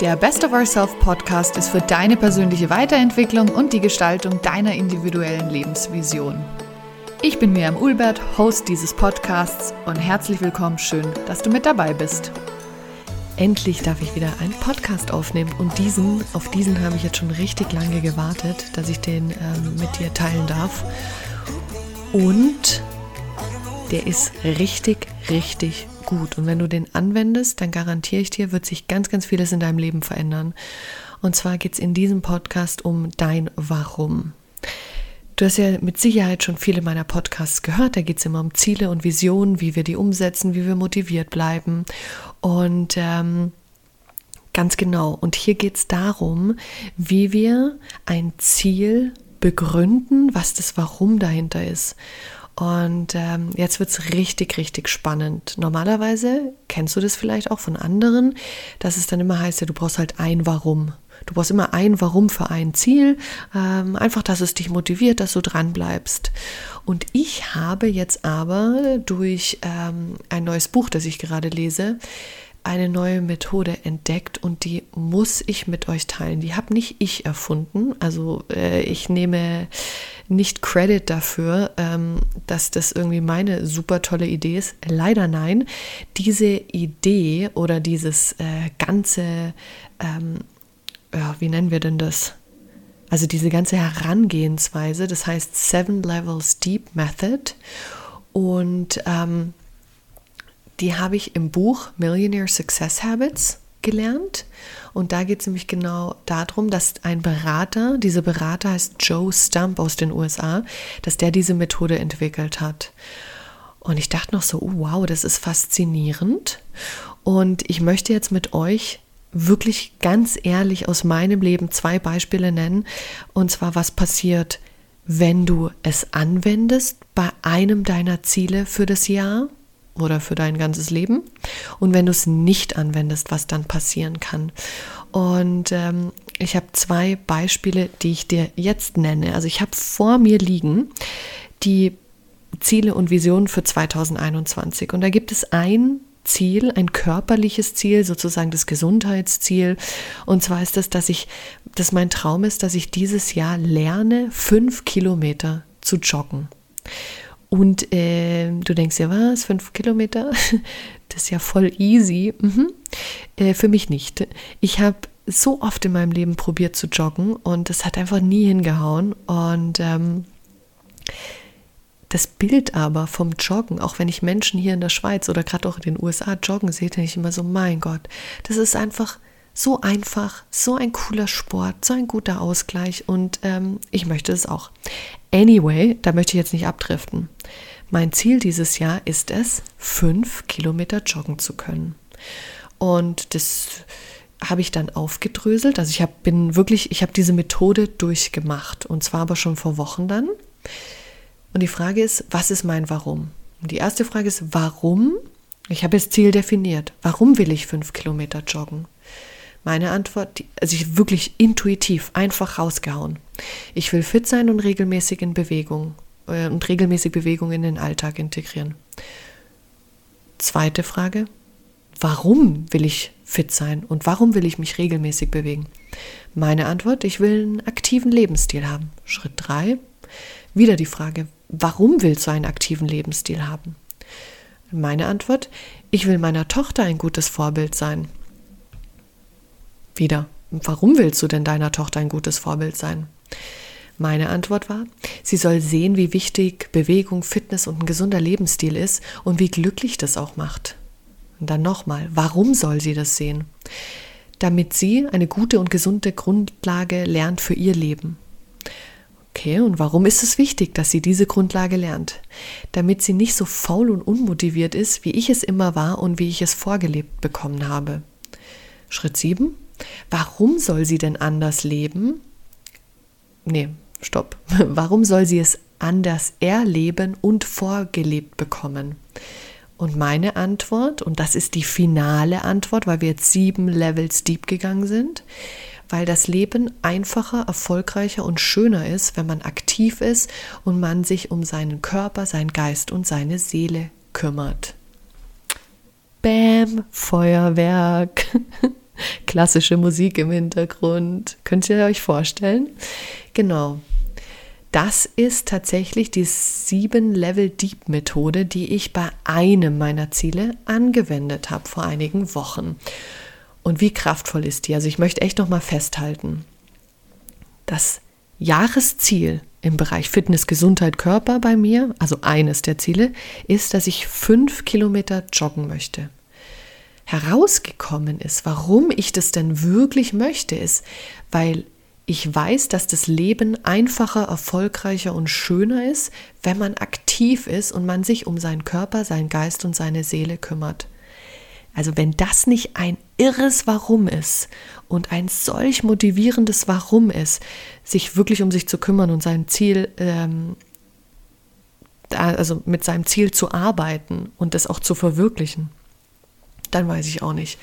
Der Best of Ourself Podcast ist für deine persönliche Weiterentwicklung und die Gestaltung deiner individuellen Lebensvision. Ich bin Miriam Ulbert, Host dieses Podcasts und herzlich willkommen, schön, dass du mit dabei bist. Endlich darf ich wieder einen Podcast aufnehmen und diesen, auf diesen habe ich jetzt schon richtig lange gewartet, dass ich den ähm, mit dir teilen darf. Und der ist richtig, richtig gut. Und wenn du den anwendest, dann garantiere ich dir, wird sich ganz, ganz vieles in deinem Leben verändern. Und zwar geht es in diesem Podcast um dein Warum. Du hast ja mit Sicherheit schon viele meiner Podcasts gehört. Da geht es immer um Ziele und Visionen, wie wir die umsetzen, wie wir motiviert bleiben. Und ähm, ganz genau. Und hier geht es darum, wie wir ein Ziel begründen, was das Warum dahinter ist. Und ähm, jetzt wird es richtig, richtig spannend. Normalerweise kennst du das vielleicht auch von anderen, dass es dann immer heißt, ja, du brauchst halt ein Warum. Du brauchst immer ein Warum für ein Ziel. Ähm, einfach, dass es dich motiviert, dass du dran bleibst. Und ich habe jetzt aber durch ähm, ein neues Buch, das ich gerade lese, eine neue Methode entdeckt und die muss ich mit euch teilen. Die habe nicht ich erfunden. Also äh, ich nehme nicht Credit dafür, ähm, dass das irgendwie meine super tolle Idee ist. Leider nein. Diese Idee oder dieses äh, ganze, ähm, ja, wie nennen wir denn das? Also diese ganze Herangehensweise, das heißt Seven Levels Deep Method. Und ähm, die habe ich im Buch Millionaire Success Habits gelernt. Und da geht es nämlich genau darum, dass ein Berater, dieser Berater heißt Joe Stump aus den USA, dass der diese Methode entwickelt hat. Und ich dachte noch so, oh, wow, das ist faszinierend. Und ich möchte jetzt mit euch wirklich ganz ehrlich aus meinem Leben zwei Beispiele nennen. Und zwar, was passiert, wenn du es anwendest bei einem deiner Ziele für das Jahr oder für dein ganzes Leben. Und wenn du es nicht anwendest, was dann passieren kann. Und ähm, ich habe zwei Beispiele, die ich dir jetzt nenne. Also ich habe vor mir liegen die Ziele und Visionen für 2021. Und da gibt es ein Ziel, ein körperliches Ziel, sozusagen das Gesundheitsziel. Und zwar ist das, dass ich, dass mein Traum ist, dass ich dieses Jahr lerne, fünf Kilometer zu joggen. Und äh, du denkst ja, was, fünf Kilometer? Das ist ja voll easy. Mhm. Äh, für mich nicht. Ich habe so oft in meinem Leben probiert zu joggen und das hat einfach nie hingehauen. Und ähm, das Bild aber vom Joggen, auch wenn ich Menschen hier in der Schweiz oder gerade auch in den USA joggen sehe, denke ich immer so, mein Gott, das ist einfach so einfach, so ein cooler Sport, so ein guter Ausgleich und ähm, ich möchte es auch. Anyway, da möchte ich jetzt nicht abdriften. Mein Ziel dieses Jahr ist es, fünf Kilometer joggen zu können. Und das habe ich dann aufgedröselt. Also ich habe bin wirklich, ich habe diese Methode durchgemacht und zwar aber schon vor Wochen dann. Und die Frage ist, was ist mein Warum? Und die erste Frage ist, warum? Ich habe das Ziel definiert. Warum will ich fünf Kilometer joggen? Meine Antwort, also ich wirklich intuitiv, einfach rausgehauen. Ich will fit sein und regelmäßig in Bewegung äh, und regelmäßig Bewegung in den Alltag integrieren. Zweite Frage, warum will ich fit sein und warum will ich mich regelmäßig bewegen? Meine Antwort, ich will einen aktiven Lebensstil haben. Schritt drei, wieder die Frage, warum willst du einen aktiven Lebensstil haben? Meine Antwort, ich will meiner Tochter ein gutes Vorbild sein. Wieder, warum willst du denn deiner Tochter ein gutes Vorbild sein? Meine Antwort war, sie soll sehen, wie wichtig Bewegung, Fitness und ein gesunder Lebensstil ist und wie glücklich das auch macht. Und dann nochmal, warum soll sie das sehen? Damit sie eine gute und gesunde Grundlage lernt für ihr Leben. Okay, und warum ist es wichtig, dass sie diese Grundlage lernt? Damit sie nicht so faul und unmotiviert ist, wie ich es immer war und wie ich es vorgelebt bekommen habe. Schritt 7. Warum soll sie denn anders leben? Nee, stopp. Warum soll sie es anders erleben und vorgelebt bekommen? Und meine Antwort, und das ist die finale Antwort, weil wir jetzt sieben Levels deep gegangen sind, weil das Leben einfacher, erfolgreicher und schöner ist, wenn man aktiv ist und man sich um seinen Körper, seinen Geist und seine Seele kümmert. Bäm, Feuerwerk. Klassische Musik im Hintergrund. Könnt ihr euch vorstellen? Genau. Das ist tatsächlich die 7-Level-Deep-Methode, die ich bei einem meiner Ziele angewendet habe vor einigen Wochen. Und wie kraftvoll ist die? Also ich möchte echt noch mal festhalten. Das Jahresziel im Bereich Fitness, Gesundheit, Körper bei mir, also eines der Ziele, ist, dass ich fünf Kilometer joggen möchte. Herausgekommen ist, warum ich das denn wirklich möchte, ist, weil ich weiß, dass das Leben einfacher, erfolgreicher und schöner ist, wenn man aktiv ist und man sich um seinen Körper, seinen Geist und seine Seele kümmert. Also wenn das nicht ein irres Warum ist und ein solch motivierendes Warum ist, sich wirklich um sich zu kümmern und sein Ziel, ähm, also mit seinem Ziel zu arbeiten und das auch zu verwirklichen, dann weiß ich auch nicht.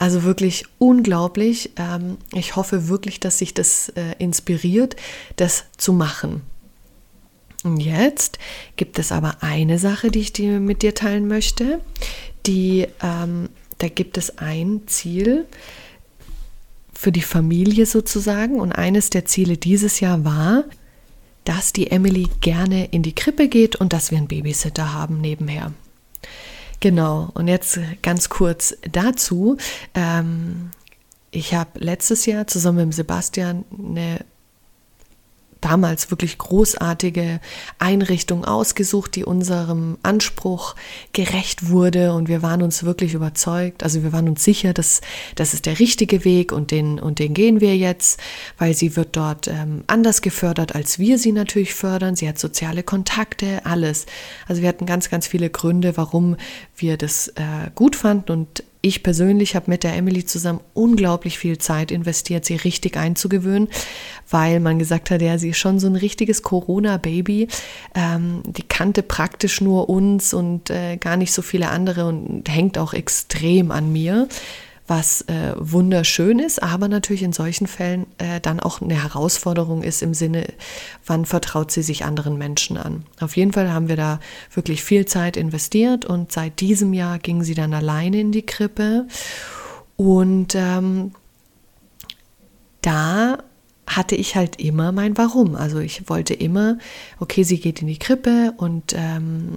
Also wirklich unglaublich. Ähm, ich hoffe wirklich, dass sich das äh, inspiriert, das zu machen. Und jetzt gibt es aber eine Sache, die ich dir mit dir teilen möchte. Die, ähm, da gibt es ein Ziel für die Familie sozusagen. Und eines der Ziele dieses Jahr war, dass die Emily gerne in die Krippe geht und dass wir einen Babysitter haben nebenher. Genau, und jetzt ganz kurz dazu. Ähm, ich habe letztes Jahr zusammen mit Sebastian eine damals wirklich großartige Einrichtung ausgesucht, die unserem Anspruch gerecht wurde und wir waren uns wirklich überzeugt, also wir waren uns sicher, dass das ist der richtige Weg und den und den gehen wir jetzt, weil sie wird dort ähm, anders gefördert, als wir sie natürlich fördern. Sie hat soziale Kontakte, alles. Also wir hatten ganz, ganz viele Gründe, warum wir das äh, gut fanden und ich persönlich habe mit der Emily zusammen unglaublich viel Zeit investiert, sie richtig einzugewöhnen, weil man gesagt hat, ja, sie ist schon so ein richtiges Corona-Baby. Ähm, die kannte praktisch nur uns und äh, gar nicht so viele andere und hängt auch extrem an mir was äh, wunderschön ist, aber natürlich in solchen Fällen äh, dann auch eine Herausforderung ist im Sinne, wann vertraut sie sich anderen Menschen an. Auf jeden Fall haben wir da wirklich viel Zeit investiert und seit diesem Jahr ging sie dann alleine in die Krippe und ähm, da hatte ich halt immer mein Warum. Also ich wollte immer, okay, sie geht in die Krippe und ähm,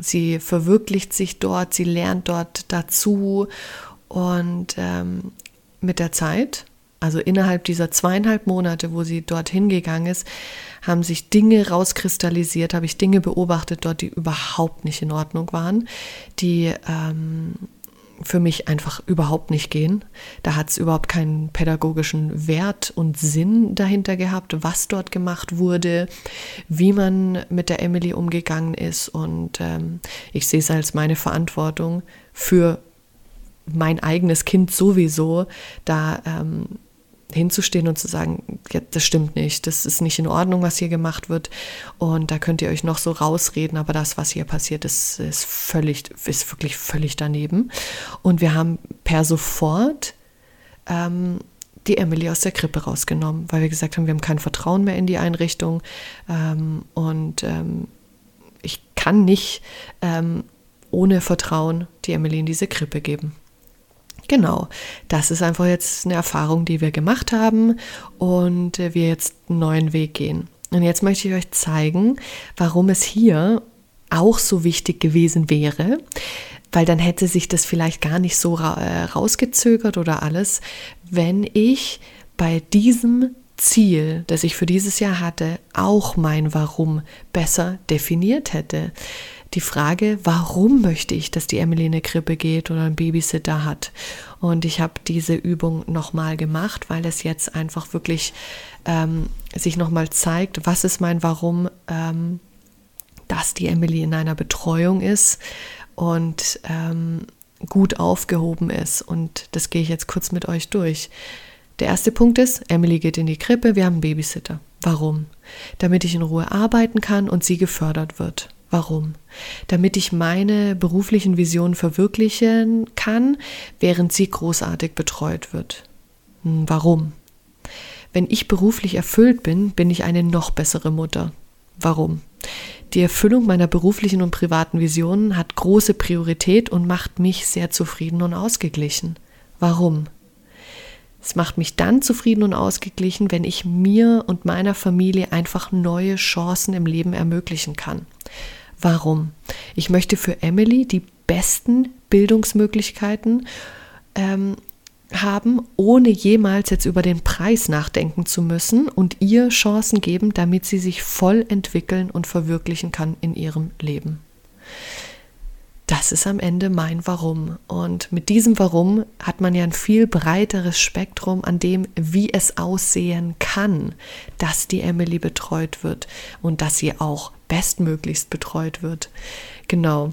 sie verwirklicht sich dort, sie lernt dort dazu und ähm, mit der Zeit, also innerhalb dieser zweieinhalb Monate, wo sie dorthin gegangen ist, haben sich Dinge rauskristallisiert, habe ich Dinge beobachtet dort, die überhaupt nicht in Ordnung waren, die ähm, für mich einfach überhaupt nicht gehen. Da hat es überhaupt keinen pädagogischen Wert und Sinn dahinter gehabt, was dort gemacht wurde, wie man mit der Emily umgegangen ist. Und ähm, ich sehe es als meine Verantwortung für mein eigenes Kind sowieso, da ähm, hinzustehen und zu sagen, ja, das stimmt nicht, das ist nicht in Ordnung, was hier gemacht wird und da könnt ihr euch noch so rausreden, aber das, was hier passiert, ist, ist völlig, ist wirklich völlig daneben. Und wir haben per sofort ähm, die Emily aus der Krippe rausgenommen, weil wir gesagt haben, wir haben kein Vertrauen mehr in die Einrichtung ähm, und ähm, ich kann nicht ähm, ohne Vertrauen die Emily in diese Krippe geben. Genau, das ist einfach jetzt eine Erfahrung, die wir gemacht haben und äh, wir jetzt einen neuen Weg gehen. Und jetzt möchte ich euch zeigen, warum es hier auch so wichtig gewesen wäre, weil dann hätte sich das vielleicht gar nicht so äh, rausgezögert oder alles, wenn ich bei diesem Ziel, das ich für dieses Jahr hatte, auch mein Warum besser definiert hätte die Frage, warum möchte ich, dass die Emily in eine Krippe geht oder einen Babysitter hat. Und ich habe diese Übung nochmal gemacht, weil es jetzt einfach wirklich ähm, sich nochmal zeigt, was ist mein Warum, ähm, dass die Emily in einer Betreuung ist und ähm, gut aufgehoben ist. Und das gehe ich jetzt kurz mit euch durch. Der erste Punkt ist, Emily geht in die Krippe, wir haben einen Babysitter. Warum? Damit ich in Ruhe arbeiten kann und sie gefördert wird. Warum? Damit ich meine beruflichen Visionen verwirklichen kann, während sie großartig betreut wird. Hm, warum? Wenn ich beruflich erfüllt bin, bin ich eine noch bessere Mutter. Warum? Die Erfüllung meiner beruflichen und privaten Visionen hat große Priorität und macht mich sehr zufrieden und ausgeglichen. Warum? Es macht mich dann zufrieden und ausgeglichen, wenn ich mir und meiner Familie einfach neue Chancen im Leben ermöglichen kann. Warum? Ich möchte für Emily die besten Bildungsmöglichkeiten ähm, haben, ohne jemals jetzt über den Preis nachdenken zu müssen und ihr Chancen geben, damit sie sich voll entwickeln und verwirklichen kann in ihrem Leben das ist am Ende mein Warum. Und mit diesem Warum hat man ja ein viel breiteres Spektrum an dem, wie es aussehen kann, dass die Emily betreut wird und dass sie auch bestmöglichst betreut wird. Genau.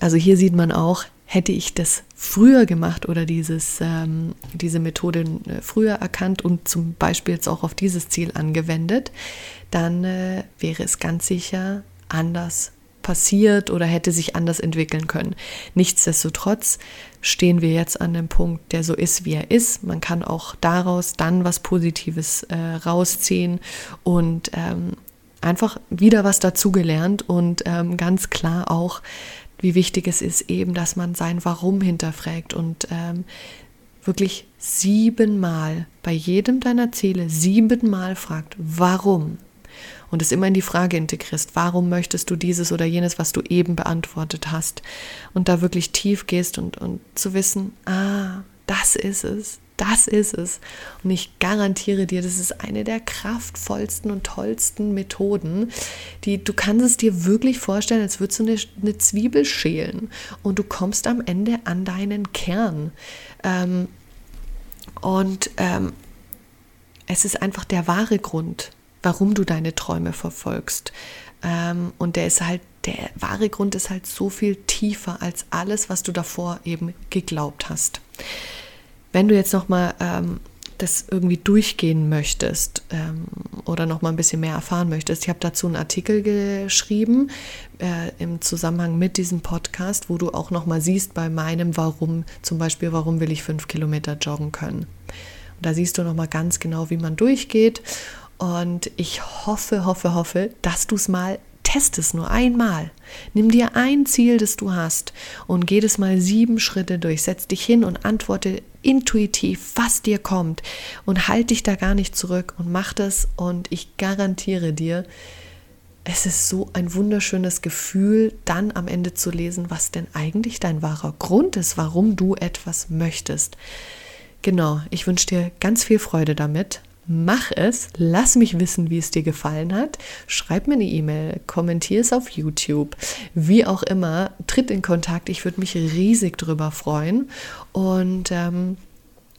Also hier sieht man auch, hätte ich das früher gemacht oder dieses, ähm, diese Methode äh, früher erkannt und zum Beispiel jetzt auch auf dieses Ziel angewendet, dann äh, wäre es ganz sicher anders passiert oder hätte sich anders entwickeln können. Nichtsdestotrotz stehen wir jetzt an dem Punkt, der so ist, wie er ist. Man kann auch daraus dann was Positives äh, rausziehen und ähm, einfach wieder was dazugelernt und ähm, ganz klar auch, wie wichtig es ist eben, dass man sein Warum hinterfragt und ähm, wirklich siebenmal bei jedem deiner Ziele siebenmal fragt, warum? Und es immer in die Frage integrierst, warum möchtest du dieses oder jenes, was du eben beantwortet hast und da wirklich tief gehst und, und zu wissen, ah, das ist es, das ist es. Und ich garantiere dir, das ist eine der kraftvollsten und tollsten Methoden, die du kannst es dir wirklich vorstellen, als würdest du eine, eine Zwiebel schälen und du kommst am Ende an deinen Kern. Ähm, und ähm, es ist einfach der wahre Grund, warum du deine Träume verfolgst. Ähm, und der ist halt, der wahre Grund ist halt so viel tiefer als alles, was du davor eben geglaubt hast. Wenn du jetzt nochmal ähm, das irgendwie durchgehen möchtest ähm, oder noch mal ein bisschen mehr erfahren möchtest, ich habe dazu einen Artikel geschrieben äh, im Zusammenhang mit diesem Podcast, wo du auch noch mal siehst bei meinem Warum, zum Beispiel, warum will ich fünf Kilometer joggen können. Und da siehst du noch mal ganz genau, wie man durchgeht und ich hoffe, hoffe, hoffe, dass du es mal testest, nur einmal. Nimm dir ein Ziel, das du hast und geh das mal sieben Schritte durch. Setz dich hin und antworte intuitiv, was dir kommt und halt dich da gar nicht zurück und mach das und ich garantiere dir, es ist so ein wunderschönes Gefühl, dann am Ende zu lesen, was denn eigentlich dein wahrer Grund ist, warum du etwas möchtest. Genau, ich wünsche dir ganz viel Freude damit Mach es, lass mich wissen, wie es dir gefallen hat. Schreib mir eine E-Mail, kommentier es auf YouTube, wie auch immer, tritt in Kontakt. Ich würde mich riesig drüber freuen. Und ähm,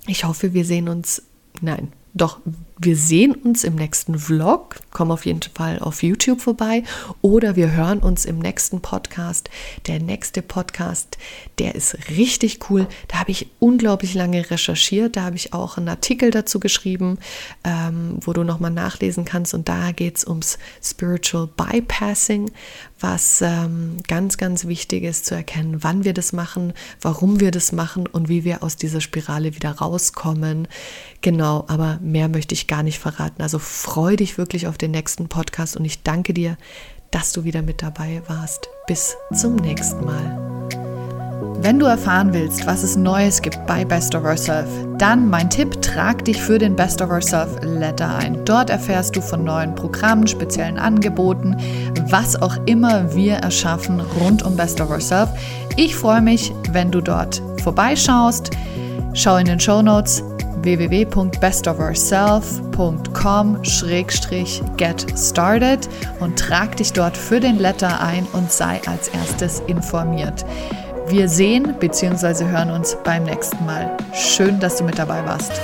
ich hoffe, wir sehen uns. Nein, doch, wir sehen uns im nächsten Vlog. Komm auf jeden Fall auf YouTube vorbei oder wir hören uns im nächsten Podcast. Der nächste Podcast, der ist richtig cool. Da habe ich unglaublich lange recherchiert. Da habe ich auch einen Artikel dazu geschrieben, ähm, wo du nochmal nachlesen kannst. Und da geht es ums Spiritual Bypassing, was ähm, ganz, ganz wichtig ist zu erkennen, wann wir das machen, warum wir das machen und wie wir aus dieser Spirale wieder rauskommen. Genau, aber mehr möchte ich gar nicht verraten. Also freu dich wirklich auf den nächsten Podcast und ich danke dir, dass du wieder mit dabei warst. Bis zum nächsten Mal. Wenn du erfahren willst, was es Neues gibt bei Best of Ourself, dann mein Tipp, trag dich für den Best of Ourself Letter ein. Dort erfährst du von neuen Programmen, speziellen Angeboten, was auch immer wir erschaffen rund um Best of Ourself. Ich freue mich, wenn du dort vorbeischaust. Schau in den Show Notes www.bestofourself.com-get started und trag dich dort für den Letter ein und sei als erstes informiert. Wir sehen bzw. hören uns beim nächsten Mal. Schön, dass du mit dabei warst.